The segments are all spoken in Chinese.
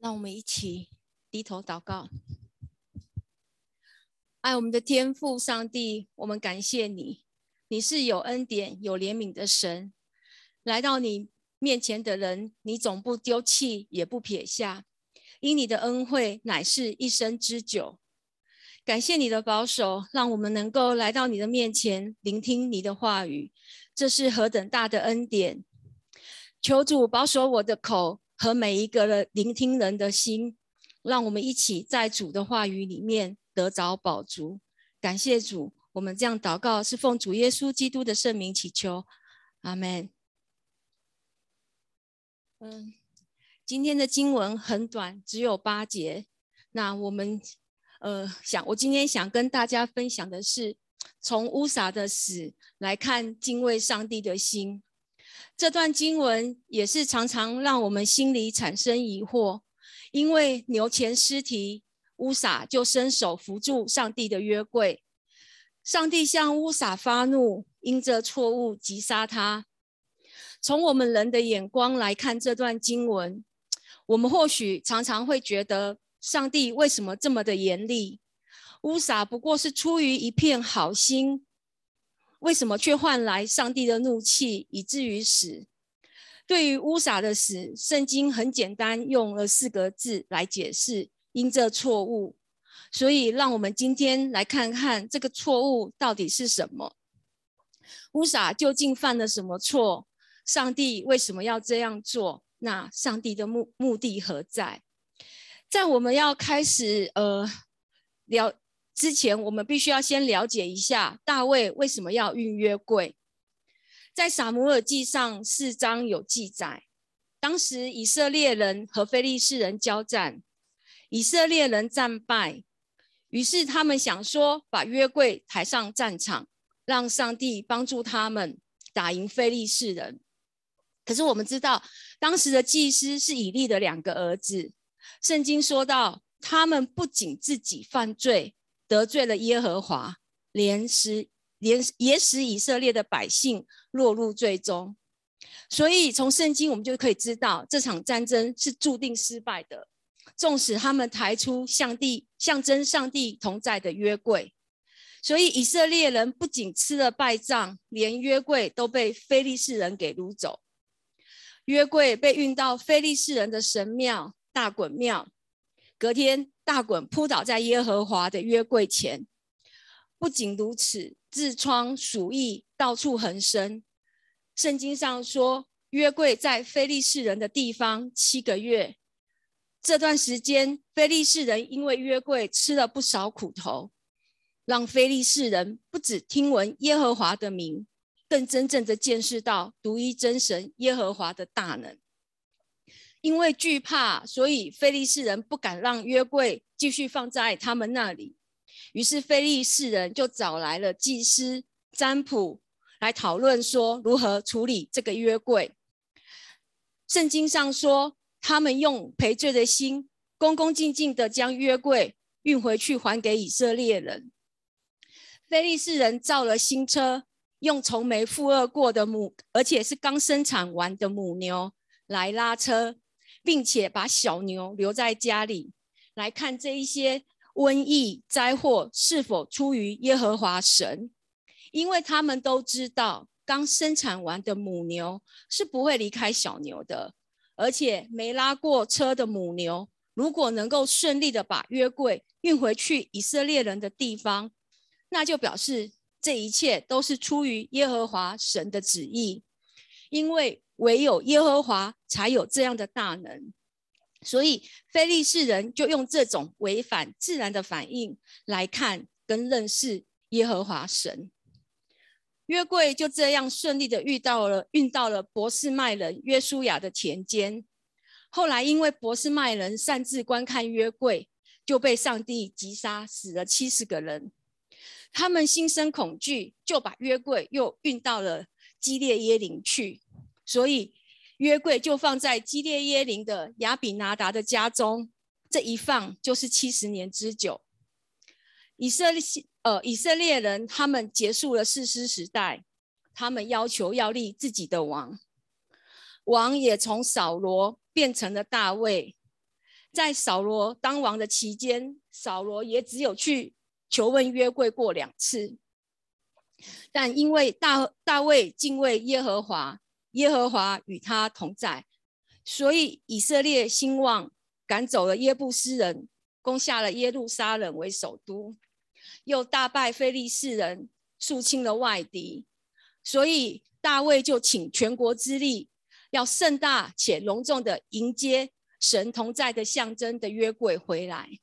让我们一起低头祷告。爱我们的天父上帝，我们感谢你，你是有恩典、有怜悯的神。来到你面前的人，你总不丢弃，也不撇下，因你的恩惠乃是一生之久。感谢你的保守，让我们能够来到你的面前，聆听你的话语，这是何等大的恩典！求主保守我的口。和每一个的聆听人的心，让我们一起在主的话语里面得着宝足。感谢主，我们这样祷告是奉主耶稣基督的圣名祈求，阿门。嗯，今天的经文很短，只有八节。那我们呃想，我今天想跟大家分享的是，从乌撒的死来看敬畏上帝的心。这段经文也是常常让我们心里产生疑惑，因为牛前尸体乌撒就伸手扶住上帝的约柜，上帝向乌撒发怒，因这错误击杀他。从我们人的眼光来看这段经文，我们或许常常会觉得上帝为什么这么的严厉？乌撒不过是出于一片好心。为什么却换来上帝的怒气，以至于死？对于乌撒的死，圣经很简单，用了四个字来解释：因这错误。所以，让我们今天来看看这个错误到底是什么。乌撒究竟犯了什么错？上帝为什么要这样做？那上帝的目目的何在？在我们要开始呃了。之前我们必须要先了解一下大卫为什么要运约柜。在撒母耳记上四章有记载，当时以色列人和非利士人交战，以色列人战败，于是他们想说把约柜抬上战场，让上帝帮助他们打赢非利士人。可是我们知道，当时的祭司是以利的两个儿子，圣经说到他们不仅自己犯罪。得罪了耶和华，连使连也使以色列的百姓落入最终。所以从圣经我们就可以知道，这场战争是注定失败的。纵使他们抬出上帝象征上帝同在的约柜，所以以色列人不仅吃了败仗，连约柜都被非利士人给掳走。约柜被运到非利士人的神庙大衮庙，隔天。大滚扑倒在耶和华的约柜前。不仅如此，痔疮、鼠疫到处横生。圣经上说，约柜在非利士人的地方七个月。这段时间，非利士人因为约柜吃了不少苦头，让非利士人不止听闻耶和华的名，更真正的见识到独一真神耶和华的大能。因为惧怕，所以非利士人不敢让约柜继续放在他们那里。于是非利士人就找来了祭司、占卜来讨论，说如何处理这个约柜。圣经上说，他们用赔罪的心，恭恭敬敬的将约柜运回去，还给以色列人。非利士人造了新车，用从没负恶过的母，而且是刚生产完的母牛来拉车。并且把小牛留在家里，来看这一些瘟疫灾祸是否出于耶和华神，因为他们都知道刚生产完的母牛是不会离开小牛的，而且没拉过车的母牛，如果能够顺利的把约柜运回去以色列人的地方，那就表示这一切都是出于耶和华神的旨意，因为。唯有耶和华才有这样的大能，所以非利士人就用这种违反自然的反应来看跟认识耶和华神。约柜就这样顺利的遇到了运到了博士麦人约书亚的田间。后来因为博士麦人擅自观看约柜，就被上帝击杀，死了七十个人。他们心生恐惧，就把约柜又运到了基列耶林去。所以约柜就放在基列耶林的亚比拿达的家中，这一放就是七十年之久。以色列呃以色列人他们结束了士师时代，他们要求要立自己的王，王也从扫罗变成了大卫。在扫罗当王的期间，扫罗也只有去求问约柜过两次。但因为大大卫敬畏耶和华，耶和华与他同在，所以以色列兴旺，赶走了耶布斯人，攻下了耶路撒冷为首都，又大败非利士人，肃清了外敌。所以大卫就请全国之力，要盛大且隆重的迎接神同在的象征的约柜回来。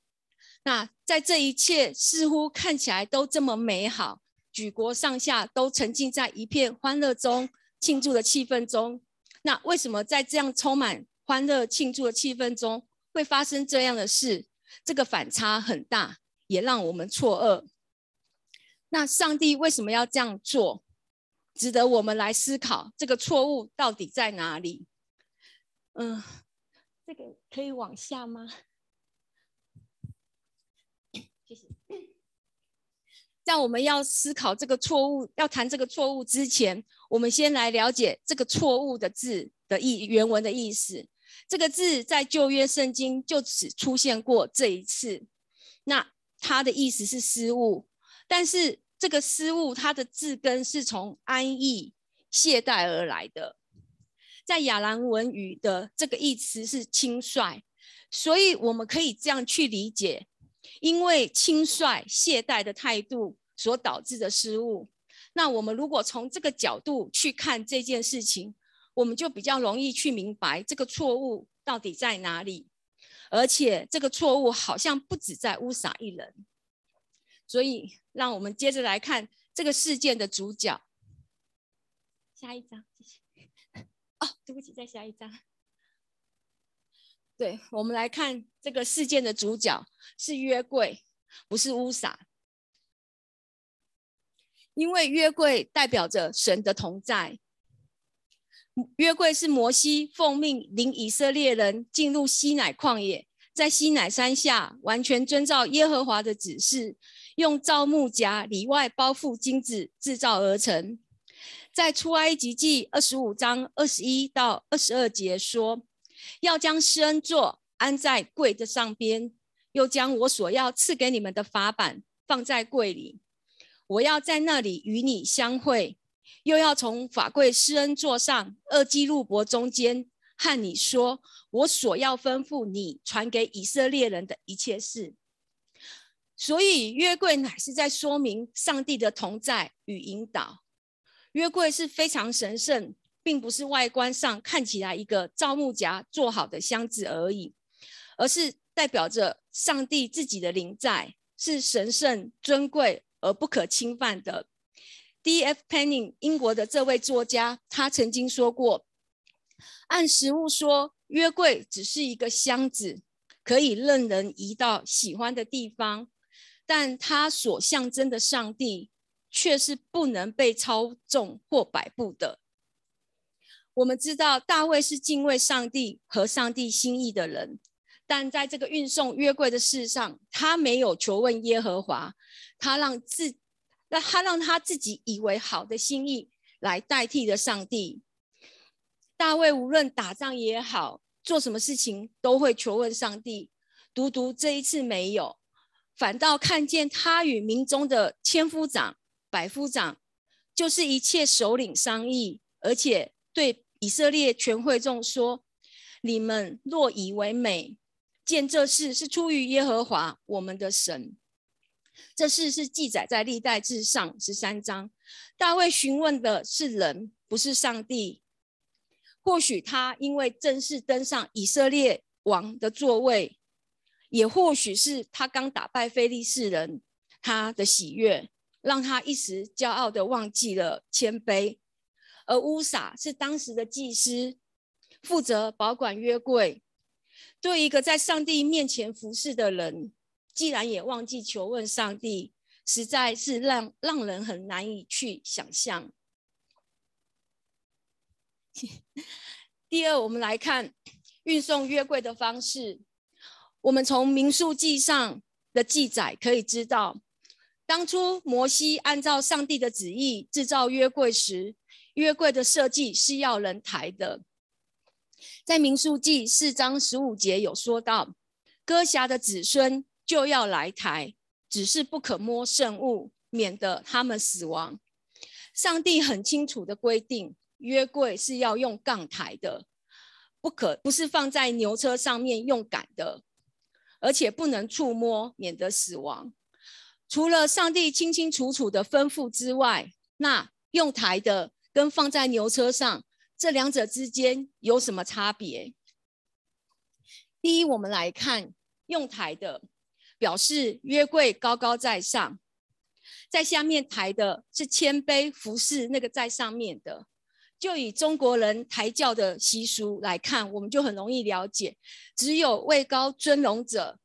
那在这一切似乎看起来都这么美好。举国上下都沉浸在一片欢乐中，庆祝的气氛中。那为什么在这样充满欢乐庆祝的气氛中，会发生这样的事？这个反差很大，也让我们错愕。那上帝为什么要这样做？值得我们来思考，这个错误到底在哪里？嗯，这个可以往下吗？在我们要思考这个错误、要谈这个错误之前，我们先来了解这个错误的字的意原文的意思。这个字在旧约圣经就只出现过这一次，那它的意思是失误。但是这个失误，它的字根是从安逸、懈怠而来的。在亚兰文语的这个意词是轻率，所以我们可以这样去理解。因为轻率懈怠的态度所导致的失误，那我们如果从这个角度去看这件事情，我们就比较容易去明白这个错误到底在哪里。而且这个错误好像不止在乌撒一人，所以让我们接着来看这个事件的主角。下一张，谢谢。哦，对不起，再下一张。对我们来看这个事件的主角是约柜，不是乌撒，因为约柜代表着神的同在。约柜是摩西奉命领以色列人进入西乃旷野，在西乃山下完全遵照耶和华的指示，用皂木夹里外包覆金子制造而成。在出埃及记二十五章二十一到二十二节说。要将施恩座安在柜的上边，又将我所要赐给你们的法板放在柜里。我要在那里与你相会，又要从法柜施恩座上二基路伯中间和你说我所要吩咐你传给以色列人的一切事。所以约柜乃是在说明上帝的同在与引导。约柜是非常神圣。并不是外观上看起来一个造木夹做好的箱子而已，而是代表着上帝自己的灵在，是神圣、尊贵而不可侵犯的。D.F. Penning 英国的这位作家，他曾经说过：“按实物说，约柜只是一个箱子，可以任人移到喜欢的地方，但它所象征的上帝却是不能被操纵或摆布的。”我们知道大卫是敬畏上帝和上帝心意的人，但在这个运送约柜的事上，他没有求问耶和华，他让自那他让他自己以为好的心意来代替了上帝。大卫无论打仗也好，做什么事情都会求问上帝，独独这一次没有，反倒看见他与民中的千夫长、百夫长，就是一切首领商议，而且对。以色列全会众说：“你们若以为美，见这事是出于耶和华我们的神。这事是记载在历代志上十三章。大卫询问的是人，不是上帝。或许他因为正式登上以色列王的座位，也或许是他刚打败非利士人，他的喜悦让他一时骄傲的忘记了谦卑。”而乌撒是当时的祭司，负责保管约柜。对一个在上帝面前服侍的人，既然也忘记求问上帝，实在是让让人很难以去想象。第二，我们来看运送约柜的方式。我们从民数记上的记载可以知道，当初摩西按照上帝的旨意制造约柜时。约柜的设计是要人抬的，在民数记四章十五节有说到，哥辖的子孙就要来抬，只是不可摸圣物，免得他们死亡。上帝很清楚的规定，约柜是要用杠抬的，不可不是放在牛车上面用杆的，而且不能触摸，免得死亡。除了上帝清清楚楚的吩咐之外，那用抬的跟放在牛车上这两者之间有什么差别？第一，我们来看用抬的，表示约柜高高在上。在下面抬的是谦卑服侍那个在上面的，就以中国人抬轿的习俗来看，我们就很容易了解，只有位高尊荣者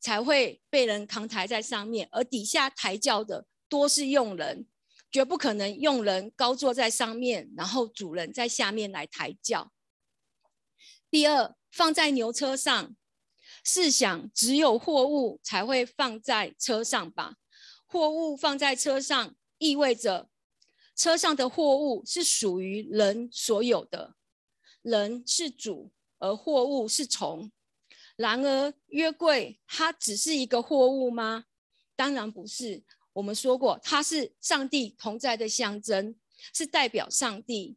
才会被人扛抬在上面，而底下抬轿的多是用人，绝不可能用人高坐在上面，然后主人在下面来抬轿。第二，放在牛车上，试想只有货物才会放在车上吧？货物放在车上，意味着车上的货物是属于人所有的，人是主，而货物是从。然而，约柜它只是一个货物吗？当然不是。我们说过，它是上帝同在的象征，是代表上帝。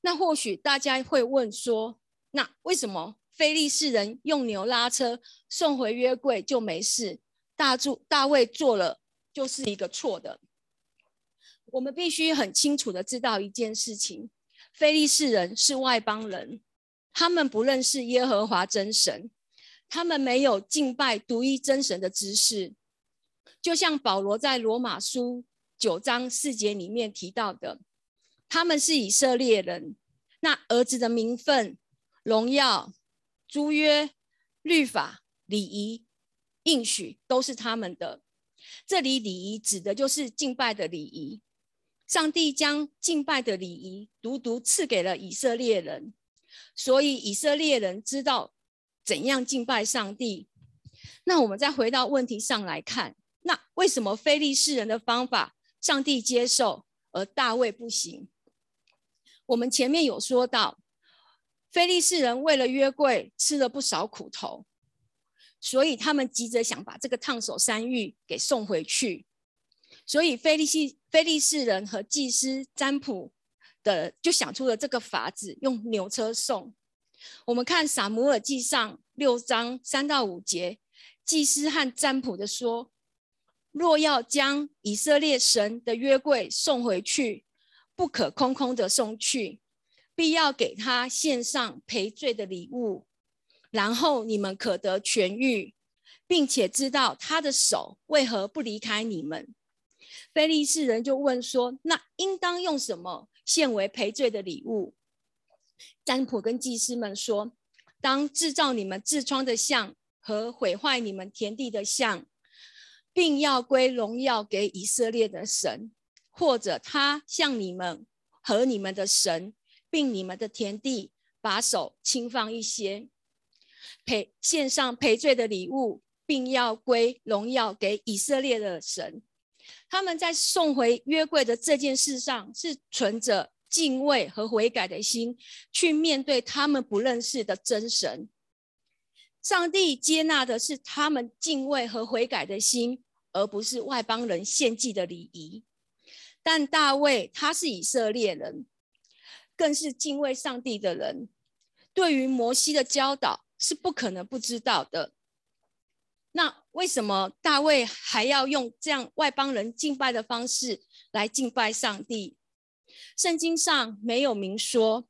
那或许大家会问说，那为什么非利士人用牛拉车送回约柜就没事？大柱大卫做了。就是一个错的。我们必须很清楚的知道一件事情：非利士人是外邦人，他们不认识耶和华真神，他们没有敬拜独一真神的知识。就像保罗在罗马书九章四节里面提到的，他们是以色列人，那儿子的名分、荣耀、租约、律法、礼仪、应许，都是他们的。这里礼仪指的就是敬拜的礼仪。上帝将敬拜的礼仪独独赐给了以色列人，所以以色列人知道怎样敬拜上帝。那我们再回到问题上来看，那为什么非利士人的方法上帝接受，而大卫不行？我们前面有说到，非利士人为了约柜吃了不少苦头。所以他们急着想把这个烫手山芋给送回去，所以菲利西菲利士人和祭司占卜的就想出了这个法子，用牛车送。我们看撒母耳记上六章三到五节，祭司和占卜的说：若要将以色列神的约柜送回去，不可空空的送去，必要给他献上赔罪的礼物。然后你们可得痊愈，并且知道他的手为何不离开你们。菲利士人就问说：“那应当用什么献为赔罪的礼物？”占卜跟祭司们说：“当制造你们痔疮的像和毁坏你们田地的像，并要归荣耀给以色列的神，或者他向你们和你们的神，并你们的田地把手轻放一些。”赔献上赔罪的礼物，并要归荣耀给以色列的神。他们在送回约柜的这件事上，是存着敬畏和悔改的心去面对他们不认识的真神。上帝接纳的是他们敬畏和悔改的心，而不是外邦人献祭的礼仪。但大卫他是以色列人，更是敬畏上帝的人。对于摩西的教导。是不可能不知道的。那为什么大卫还要用这样外邦人敬拜的方式来敬拜上帝？圣经上没有明说，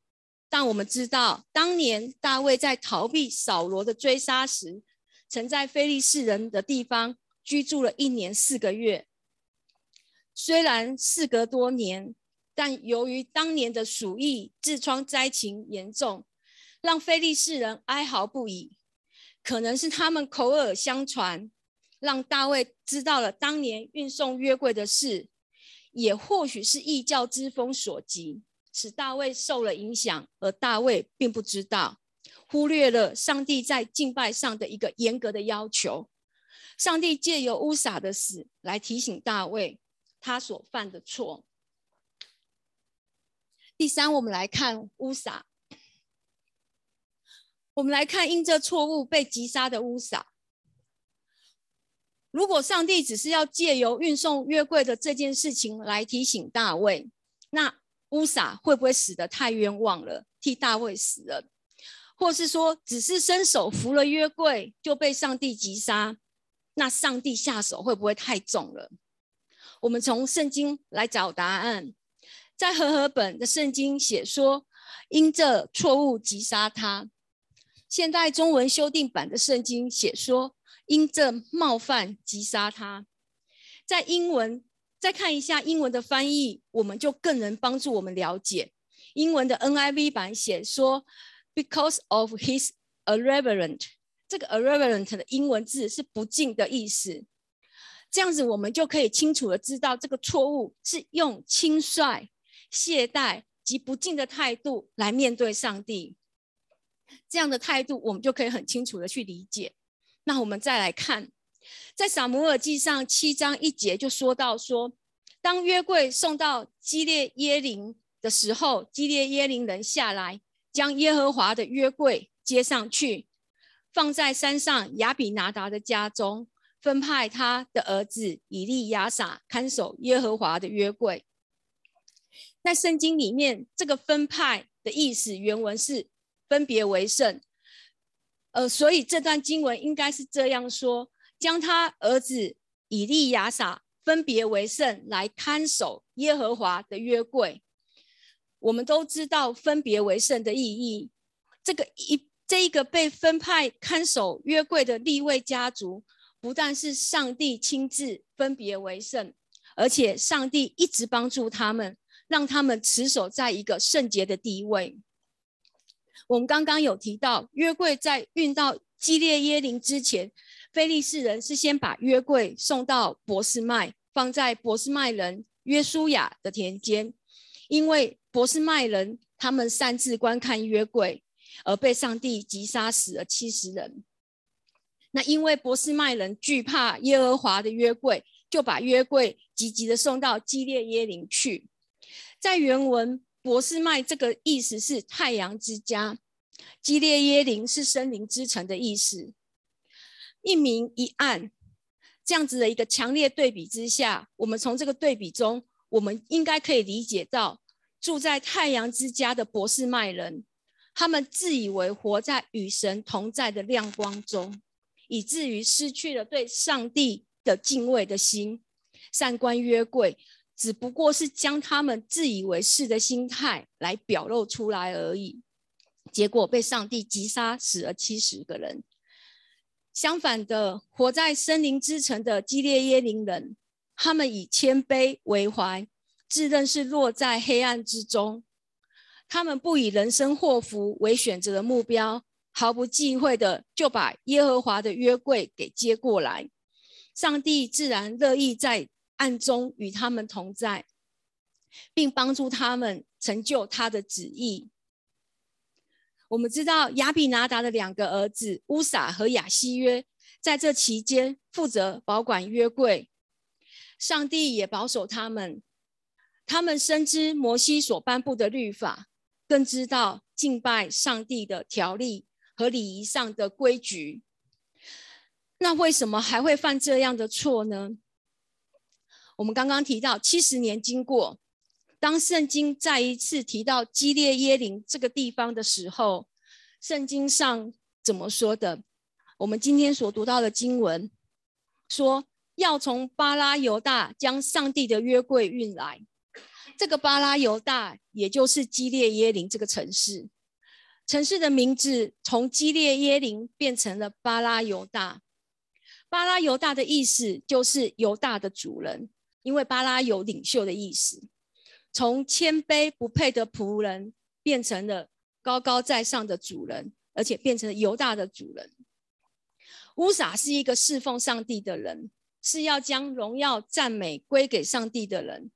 但我们知道，当年大卫在逃避扫罗的追杀时，曾在非利士人的地方居住了一年四个月。虽然事隔多年，但由于当年的鼠疫、痔疮灾情严重。让非利士人哀嚎不已，可能是他们口耳相传，让大卫知道了当年运送约柜的事，也或许是异教之风所及，使大卫受了影响，而大卫并不知道，忽略了上帝在敬拜上的一个严格的要求。上帝借由乌撒的死来提醒大卫他所犯的错。第三，我们来看乌撒。我们来看因这错误被击杀的乌撒。如果上帝只是要借由运送约柜的这件事情来提醒大卫，那乌撒会不会死得太冤枉了，替大卫死了？或是说，只是伸手扶了约柜就被上帝击杀，那上帝下手会不会太重了？我们从圣经来找答案。在和合本的圣经写说，因这错误击杀他。现代中文修订版的圣经写说，因这冒犯击杀他。在英文再看一下英文的翻译，我们就更能帮助我们了解。英文的 NIV 版写说。Because of his irreverent，这个 irreverent 的英文字是不敬的意思。这样子，我们就可以清楚的知道，这个错误是用轻率、懈怠及不敬的态度来面对上帝。这样的态度，我们就可以很清楚的去理解。那我们再来看，在撒母耳记上七章一节就说到说，当约柜送到基列耶林的时候，基列耶林人下来。将耶和华的约柜接上去，放在山上亚比拿达的家中，分派他的儿子以利亚撒看守耶和华的约柜。在圣经里面，这个分派的意思原文是分别为圣。呃，所以这段经文应该是这样说：将他儿子以利亚撒分别为圣，来看守耶和华的约柜。我们都知道分别为圣的意义。这个一这一个被分派看守约柜的立位家族，不但是上帝亲自分别为圣，而且上帝一直帮助他们，让他们持守在一个圣洁的地位。我们刚刚有提到，约柜在运到基列耶林之前，菲利士人是先把约柜送到博斯麦，放在博斯麦人约书亚的田间，因为。博斯麦人他们擅自观看约柜，而被上帝击杀死了七十人。那因为博斯麦人惧怕耶和华的约柜，就把约柜急急的送到基列耶林去。在原文，博斯麦这个意思是太阳之家，基列耶林是森林之城的意思。一明一暗，这样子的一个强烈对比之下，我们从这个对比中，我们应该可以理解到。住在太阳之家的博士麦人，他们自以为活在与神同在的亮光中，以至于失去了对上帝的敬畏的心。善观约柜只不过是将他们自以为是的心态来表露出来而已，结果被上帝击杀，死了七十个人。相反的，活在森林之城的基列耶林人，他们以谦卑为怀。自认是落在黑暗之中，他们不以人生祸福为选择的目标，毫不忌讳的就把耶和华的约柜给接过来。上帝自然乐意在暗中与他们同在，并帮助他们成就他的旨意。我们知道亚比拿达的两个儿子乌撒和亚西约，在这期间负责保管约柜，上帝也保守他们。他们深知摩西所颁布的律法，更知道敬拜上帝的条例和礼仪上的规矩。那为什么还会犯这样的错呢？我们刚刚提到七十年经过，当圣经再一次提到基列耶林这个地方的时候，圣经上怎么说的？我们今天所读到的经文说，要从巴拉犹大将上帝的约柜运来。这个巴拉犹大，也就是基列耶林这个城市，城市的名字从基列耶林变成了巴拉犹大。巴拉犹大的意思就是犹大的主人，因为巴拉有领袖的意思。从谦卑不配的仆人，变成了高高在上的主人，而且变成了犹大的主人。乌撒是一个侍奉上帝的人，是要将荣耀赞美归给上帝的人。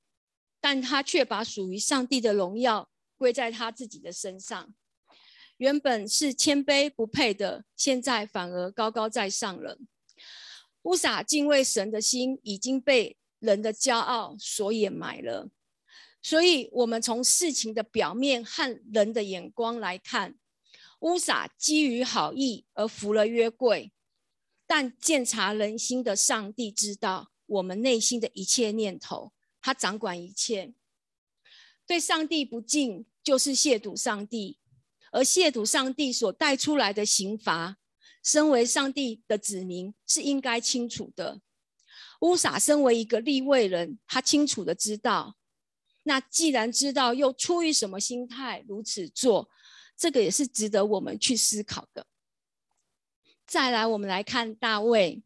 但他却把属于上帝的荣耀归在他自己的身上。原本是谦卑不配的，现在反而高高在上了。乌撒敬畏神的心已经被人的骄傲所掩埋了。所以，我们从事情的表面和人的眼光来看，乌撒基于好意而服了约柜，但鉴察人心的上帝知道我们内心的一切念头，他掌管一切。对上帝不敬，就是亵渎上帝，而亵渎上帝所带出来的刑罚，身为上帝的子民是应该清楚的。乌撒身为一个立位人，他清楚的知道。那既然知道，又出于什么心态如此做？这个也是值得我们去思考的。再来，我们来看大卫。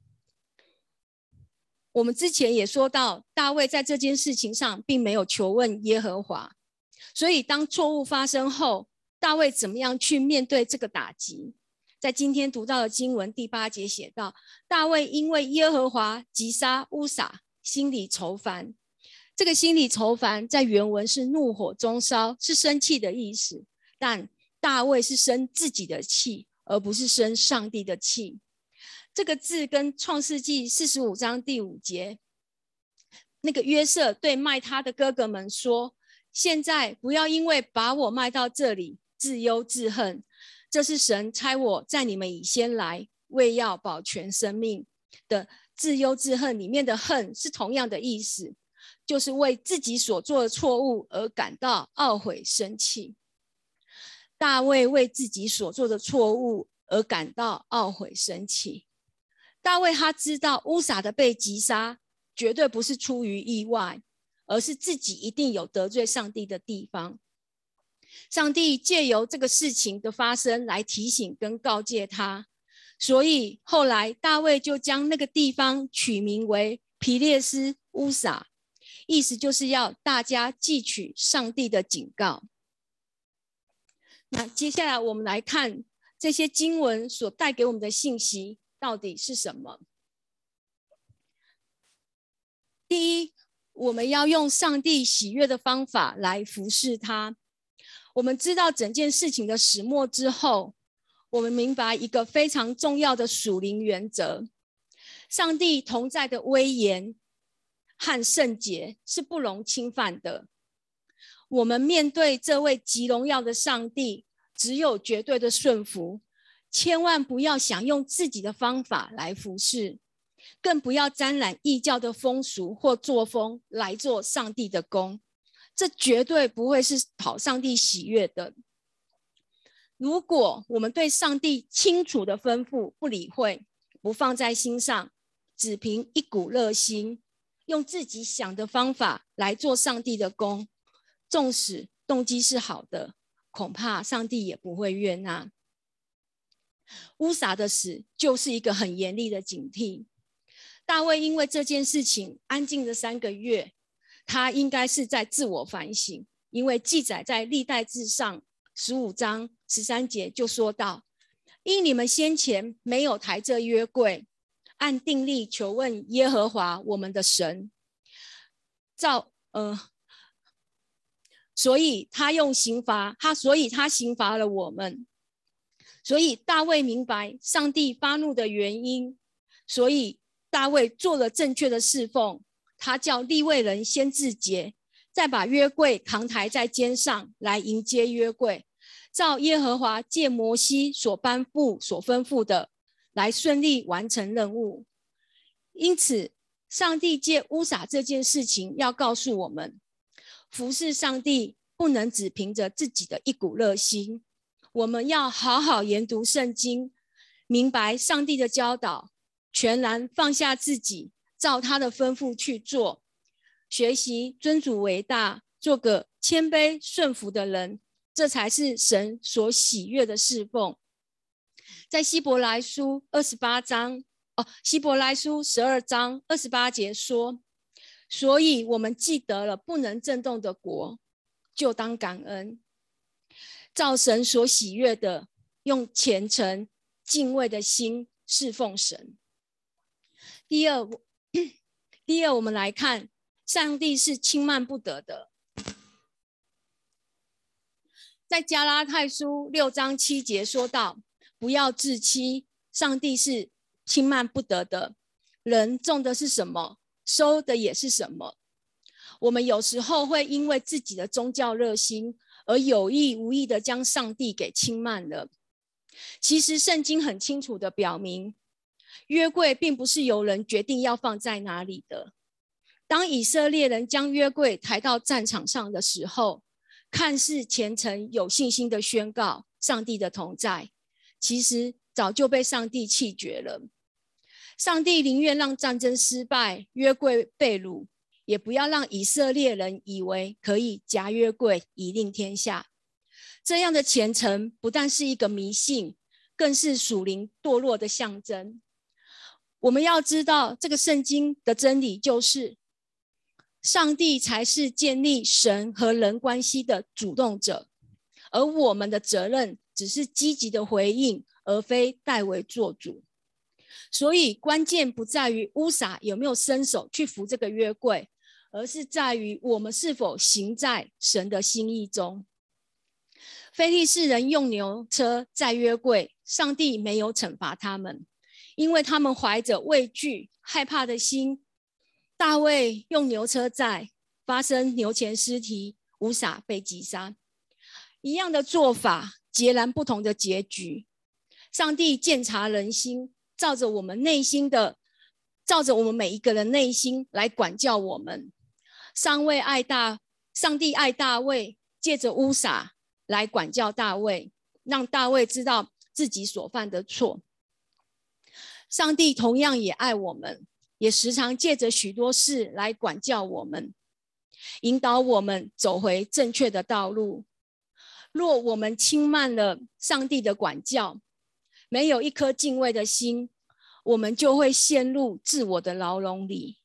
我们之前也说到，大卫在这件事情上并没有求问耶和华，所以当错误发生后，大卫怎么样去面对这个打击？在今天读到的经文第八节写道：大卫因为耶和华击杀乌撒，心里愁烦。这个心里愁烦，在原文是怒火中烧，是生气的意思。但大卫是生自己的气，而不是生上帝的气。这个字跟创世纪四十五章第五节，那个约瑟对卖他的哥哥们说：“现在不要因为把我卖到这里，自忧自恨。这是神差我在你们以先来，为要保全生命的自忧自恨。里面的恨是同样的意思，就是为自己所做的错误而感到懊悔生气。大卫为自己所做的错误而感到懊悔生气。”大卫他知道乌撒的被击杀绝对不是出于意外，而是自己一定有得罪上帝的地方。上帝借由这个事情的发生来提醒跟告诫他，所以后来大卫就将那个地方取名为皮列斯乌撒，意思就是要大家记取上帝的警告。那接下来我们来看这些经文所带给我们的信息。到底是什么？第一，我们要用上帝喜悦的方法来服侍他。我们知道整件事情的始末之后，我们明白一个非常重要的属灵原则：上帝同在的威严和圣洁是不容侵犯的。我们面对这位极荣耀的上帝，只有绝对的顺服。千万不要想用自己的方法来服侍，更不要沾染异教的风俗或作风来做上帝的工，这绝对不会是讨上帝喜悦的。如果我们对上帝清楚的吩咐不理会、不放在心上，只凭一股热心，用自己想的方法来做上帝的工，纵使动机是好的，恐怕上帝也不会悦纳。乌撒的死就是一个很严厉的警惕。大卫因为这件事情安静了三个月，他应该是在自我反省，因为记载在历代志上十五章十三节就说到：因你们先前没有抬这约柜，按定例求问耶和华我们的神，照呃，所以他用刑罚他，所以他刑罚了我们。所以大卫明白上帝发怒的原因，所以大卫做了正确的侍奉。他叫立位人先自洁，再把约柜扛抬在肩上来迎接约柜，照耶和华借摩西所颁布、所吩咐的，来顺利完成任务。因此，上帝借乌撒这件事情，要告诉我们：服侍上帝不能只凭着自己的一股热心。我们要好好研读圣经，明白上帝的教导，全然放下自己，照他的吩咐去做，学习尊主为大，做个谦卑顺服的人，这才是神所喜悦的侍奉。在希伯来书二十八章哦，希伯来书十二章二十八节说：“所以我们记得了不能震动的国，就当感恩。”造神所喜悦的，用虔诚敬畏的心侍奉神。第二，第二，我们来看，上帝是轻慢不得的。在加拉太书六章七节说到：“不要自欺，上帝是轻慢不得的。人种的是什么，收的也是什么。”我们有时候会因为自己的宗教热心。而有意无意的将上帝给轻慢了。其实圣经很清楚的表明，约柜并不是由人决定要放在哪里的。当以色列人将约柜抬到战场上的时候，看似虔诚有信心的宣告上帝的同在，其实早就被上帝弃绝了。上帝宁愿让战争失败，约柜被掳，也不要让以色列人以为可以夹约柜以令天下。这样的虔诚不但是一个迷信，更是属灵堕落的象征。我们要知道，这个圣经的真理就是，上帝才是建立神和人关系的主动者，而我们的责任只是积极的回应，而非代为做主。所以，关键不在于乌撒有没有伸手去扶这个约柜，而是在于我们是否行在神的心意中。非利士人用牛车载约柜，上帝没有惩罚他们，因为他们怀着畏惧、害怕的心。大卫用牛车载，发生牛前尸体，乌撒被击杀，一样的做法，截然不同的结局。上帝鉴察人心。照着我们内心的，照着我们每一个人内心来管教我们。上位爱大，上帝爱大卫，借着乌撒来管教大卫，让大卫知道自己所犯的错。上帝同样也爱我们，也时常借着许多事来管教我们，引导我们走回正确的道路。若我们轻慢了上帝的管教，没有一颗敬畏的心，我们就会陷入自我的牢笼里。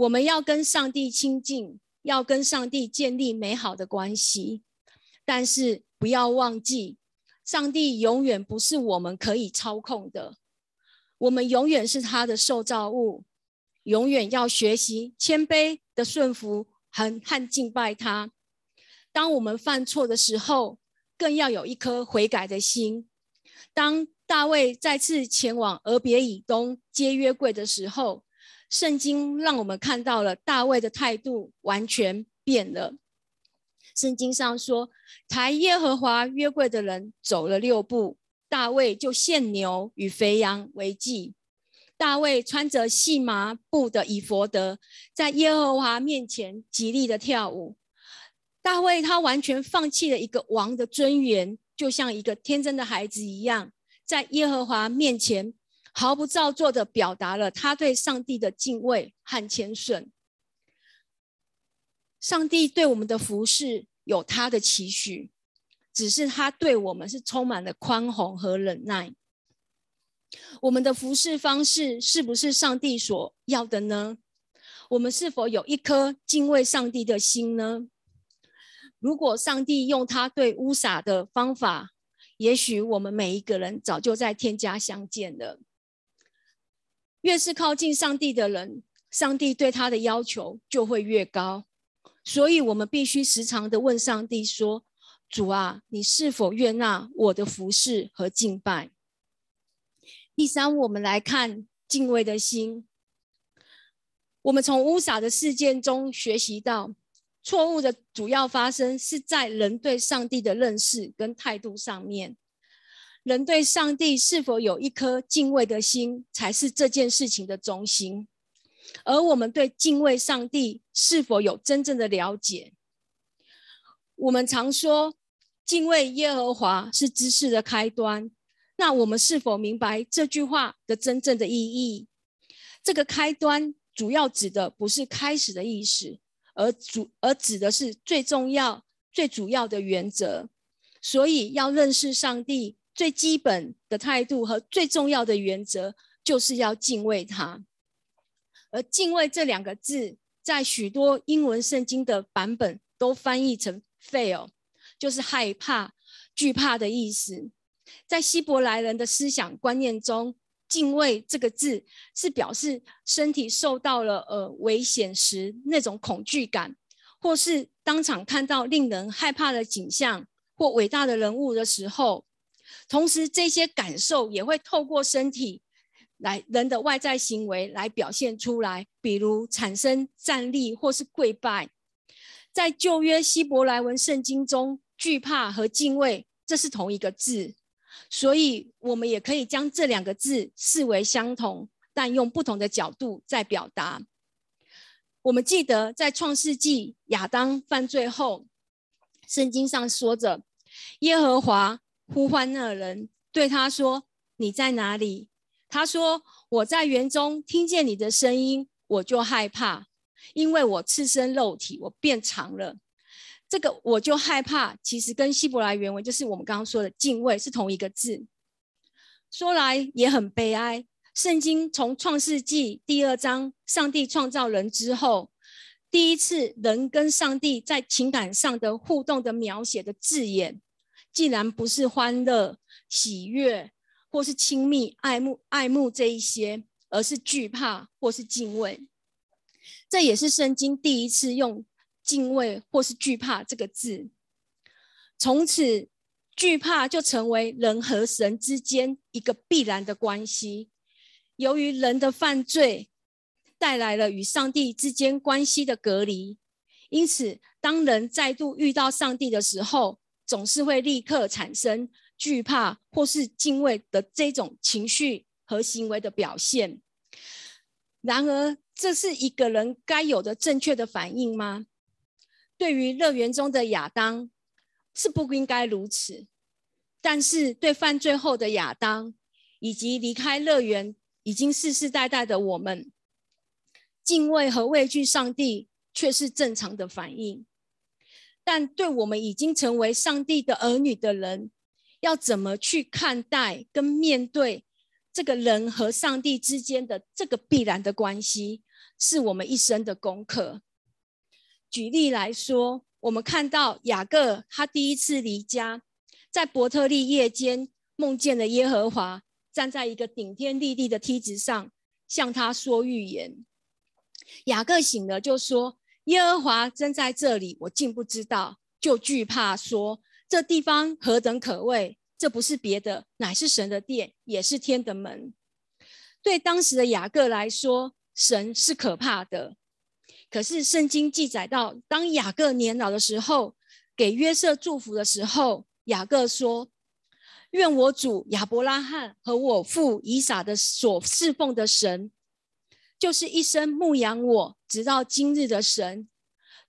我们要跟上帝亲近，要跟上帝建立美好的关系，但是不要忘记，上帝永远不是我们可以操控的。我们永远是他的受造物，永远要学习谦卑的顺服和和敬拜他。当我们犯错的时候，更要有一颗悔改的心。当大卫再次前往俄别以东接约柜的时候，圣经让我们看到了大卫的态度完全变了。圣经上说，抬耶和华约柜的人走了六步，大卫就献牛与肥羊为祭。大卫穿着细麻布的以佛德，在耶和华面前极力的跳舞。大卫他完全放弃了一个王的尊严。就像一个天真的孩子一样，在耶和华面前毫不造作的表达了他对上帝的敬畏和谦逊。上帝对我们的服侍有他的期许，只是他对我们是充满了宽宏和忍耐。我们的服侍方式是不是上帝所要的呢？我们是否有一颗敬畏上帝的心呢？如果上帝用他对乌撒的方法，也许我们每一个人早就在天家相见了。越是靠近上帝的人，上帝对他的要求就会越高。所以，我们必须时常的问上帝说：“主啊，你是否悦纳我的服侍和敬拜？”第三，我们来看敬畏的心。我们从乌撒的事件中学习到。错误的主要发生是在人对上帝的认识跟态度上面。人对上帝是否有一颗敬畏的心，才是这件事情的中心。而我们对敬畏上帝是否有真正的了解？我们常说敬畏耶和华是知识的开端，那我们是否明白这句话的真正的意义？这个开端主要指的不是开始的意思。而主而指的是最重要、最主要的原则，所以要认识上帝最基本的态度和最重要的原则，就是要敬畏他。而敬畏这两个字，在许多英文圣经的版本都翻译成 “fear”，就是害怕、惧怕的意思。在希伯来人的思想观念中，敬畏这个字是表示身体受到了呃危险时那种恐惧感，或是当场看到令人害怕的景象或伟大的人物的时候，同时这些感受也会透过身体来人的外在行为来表现出来，比如产生站立或是跪拜。在旧约希伯来文圣经中，惧怕和敬畏这是同一个字，所以我们也可以将这两个字视为相同，但用不同的角度在表达。我们记得在创世纪亚当犯罪后，圣经上说着，耶和华呼唤那人，对他说：“你在哪里？”他说：“我在园中听见你的声音，我就害怕，因为我赤身肉体，我变长了。”这个我就害怕，其实跟希伯来原文就是我们刚刚说的敬畏是同一个字。说来也很悲哀，圣经从创世纪第二章，上帝创造人之后，第一次人跟上帝在情感上的互动的描写的字眼，既然不是欢乐、喜悦，或是亲密、爱慕、爱慕这一些，而是惧怕或是敬畏。这也是圣经第一次用。敬畏或是惧怕这个字，从此惧怕就成为人和神之间一个必然的关系。由于人的犯罪带来了与上帝之间关系的隔离，因此当人再度遇到上帝的时候，总是会立刻产生惧怕或是敬畏的这种情绪和行为的表现。然而，这是一个人该有的正确的反应吗？对于乐园中的亚当是不应该如此，但是对犯罪后的亚当以及离开乐园已经世世代代的我们，敬畏和畏惧上帝却是正常的反应。但对我们已经成为上帝的儿女的人，要怎么去看待跟面对这个人和上帝之间的这个必然的关系，是我们一生的功课。举例来说，我们看到雅各他第一次离家，在伯特利夜间梦见了耶和华站在一个顶天立地的梯子上，向他说预言。雅各醒了就说：“耶和华真在这里，我竟不知道，就惧怕，说这地方何等可畏！这不是别的，乃是神的殿，也是天的门。”对当时的雅各来说，神是可怕的。可是圣经记载到，当雅各年老的时候，给约瑟祝福的时候，雅各说：“愿我主亚伯拉罕和我父以撒的所侍奉的神，就是一生牧养我直到今日的神，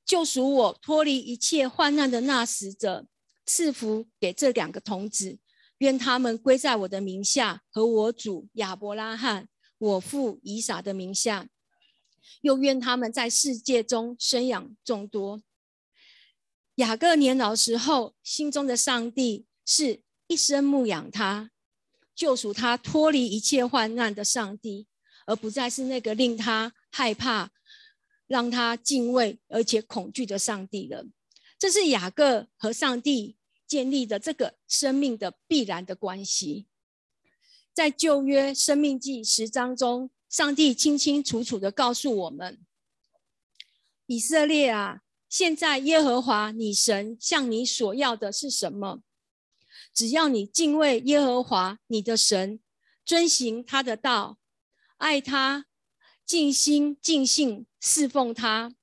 救赎我脱离一切患难的那使者，赐福给这两个童子，愿他们归在我的名下，和我主亚伯拉罕、我父以撒的名下。”又愿他们在世界中生养众多。雅各年老时候，心中的上帝是一生牧养他、救赎他脱离一切患难的上帝，而不再是那个令他害怕、让他敬畏而且恐惧的上帝了。这是雅各和上帝建立的这个生命的必然的关系。在旧约生命记十章中。上帝清清楚楚的告诉我们：以色列啊，现在耶和华你神向你所要的是什么？只要你敬畏耶和华你的神，遵行他的道，爱他，尽心尽性侍奉他。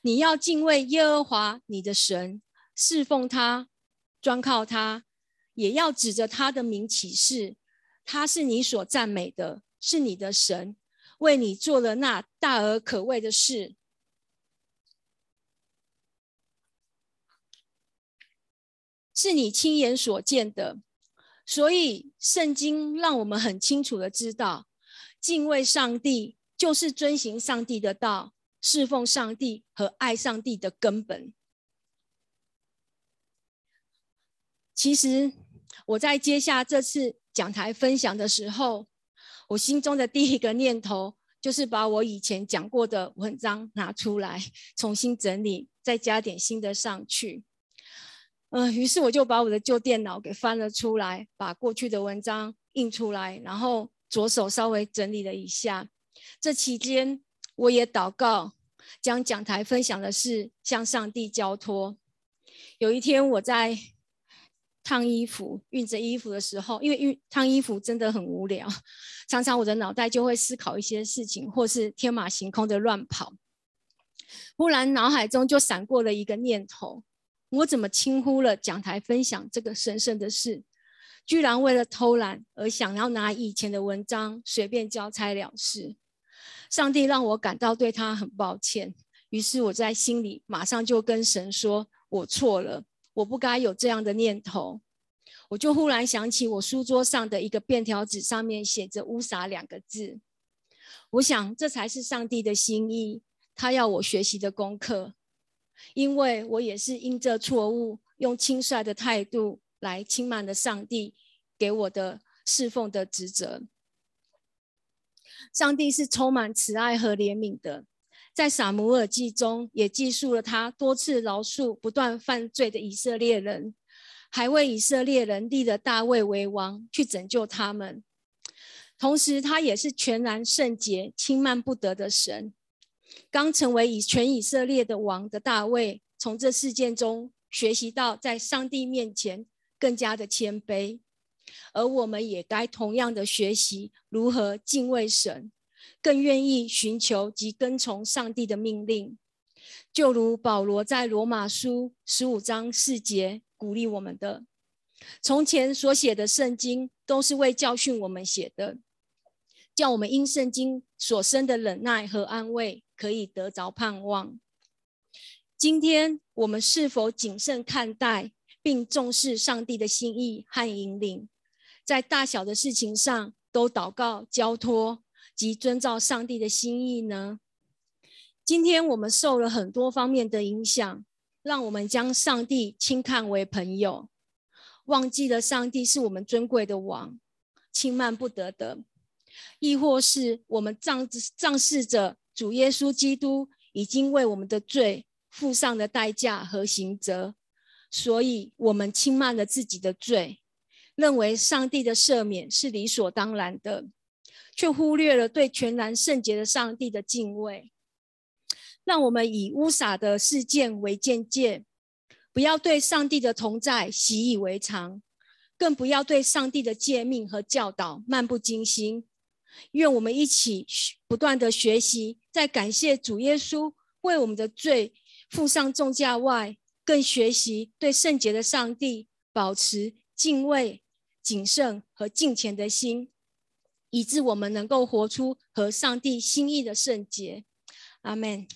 你要敬畏耶和华你的神，侍奉他，专靠他，也要指着他的名起誓，他是你所赞美的。是你的神为你做了那大而可畏的事，是你亲眼所见的。所以，圣经让我们很清楚的知道，敬畏上帝就是遵行上帝的道，侍奉上帝和爱上帝的根本。其实，我在接下这次讲台分享的时候。我心中的第一个念头就是把我以前讲过的文章拿出来重新整理，再加点新的上去。嗯，于是我就把我的旧电脑给翻了出来，把过去的文章印出来，然后左手稍微整理了一下。这期间，我也祷告，将讲台分享的事向上帝交托。有一天，我在。烫衣服、熨着衣服的时候，因为熨烫衣服真的很无聊，常常我的脑袋就会思考一些事情，或是天马行空的乱跑。忽然脑海中就闪过了一个念头：我怎么轻忽了讲台分享这个神圣的事？居然为了偷懒而想要拿以前的文章随便交差了事。上帝让我感到对他很抱歉，于是我在心里马上就跟神说：“我错了，我不该有这样的念头。”我就忽然想起我书桌上的一个便条纸，上面写着“乌撒”两个字。我想这才是上帝的心意，他要我学习的功课。因为我也是因这错误，用轻率的态度来轻慢了上帝给我的侍奉的职责。上帝是充满慈爱和怜悯的，在撒母耳记中也记述了他多次饶恕不断犯罪的以色列人，还为以色列人立了大卫为王，去拯救他们。同时，他也是全然圣洁、轻慢不得的神。刚成为以全以色列的王的大卫，从这事件中学习到在上帝面前更加的谦卑，而我们也该同样的学习如何敬畏神，更愿意寻求及跟从上帝的命令。就如保罗在罗马书十五章四节鼓励我们的：从前所写的圣经都是为教训我们写的，叫我们因圣经所生的忍耐和安慰。可以得着盼望。今天我们是否谨慎看待并重视上帝的心意和引领，在大小的事情上都祷告交托及遵照上帝的心意呢？今天我们受了很多方面的影响，让我们将上帝轻看为朋友，忘记了上帝是我们尊贵的王，轻慢不得的；亦或是我们仗仗视着。主耶稣基督已经为我们的罪付上的代价和刑责，所以我们轻慢了自己的罪，认为上帝的赦免是理所当然的，却忽略了对全然圣洁的上帝的敬畏。让我们以乌撒的事件为鉴戒，不要对上帝的同在习以为常，更不要对上帝的诫命和教导漫不经心。愿我们一起不断的学习，在感谢主耶稣为我们的罪付上重价外，更学习对圣洁的上帝保持敬畏、谨慎和敬虔的心，以致我们能够活出和上帝心意的圣洁。阿门。